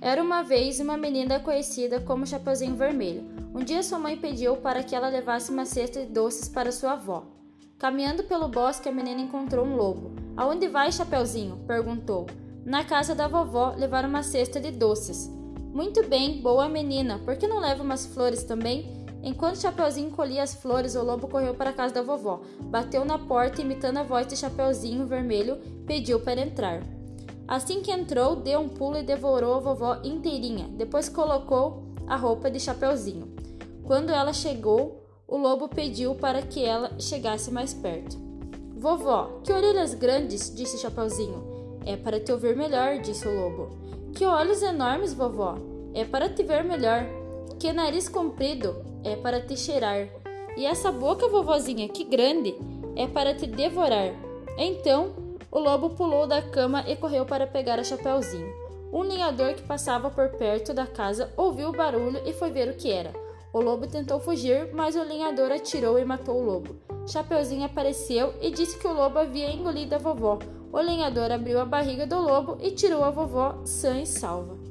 Era uma vez uma menina conhecida como Chapeuzinho Vermelho. Um dia sua mãe pediu para que ela levasse uma cesta de doces para sua avó. Caminhando pelo bosque, a menina encontrou um lobo. Aonde vai, Chapeuzinho? perguntou. Na casa da vovó levar uma cesta de doces. Muito bem, boa menina. Por que não leva umas flores também? Enquanto Chapeuzinho colhia as flores, o lobo correu para a casa da vovó, bateu na porta imitando a voz de Chapeuzinho Vermelho, pediu para entrar. Assim que entrou, deu um pulo e devorou a vovó inteirinha. Depois colocou a roupa de Chapeuzinho. Quando ela chegou, o lobo pediu para que ela chegasse mais perto. Vovó, que orelhas grandes, disse Chapeuzinho. É para te ouvir melhor, disse o lobo. Que olhos enormes, vovó. É para te ver melhor. Que nariz comprido. É para te cheirar. E essa boca, vovozinha, que grande. É para te devorar. Então, o lobo pulou da cama e correu para pegar a Chapeuzinho. Um lenhador que passava por perto da casa ouviu o barulho e foi ver o que era. O lobo tentou fugir, mas o lenhador atirou e matou o lobo. Chapeuzinho apareceu e disse que o lobo havia engolido a vovó. O lenhador abriu a barriga do lobo e tirou a vovó sã e salva.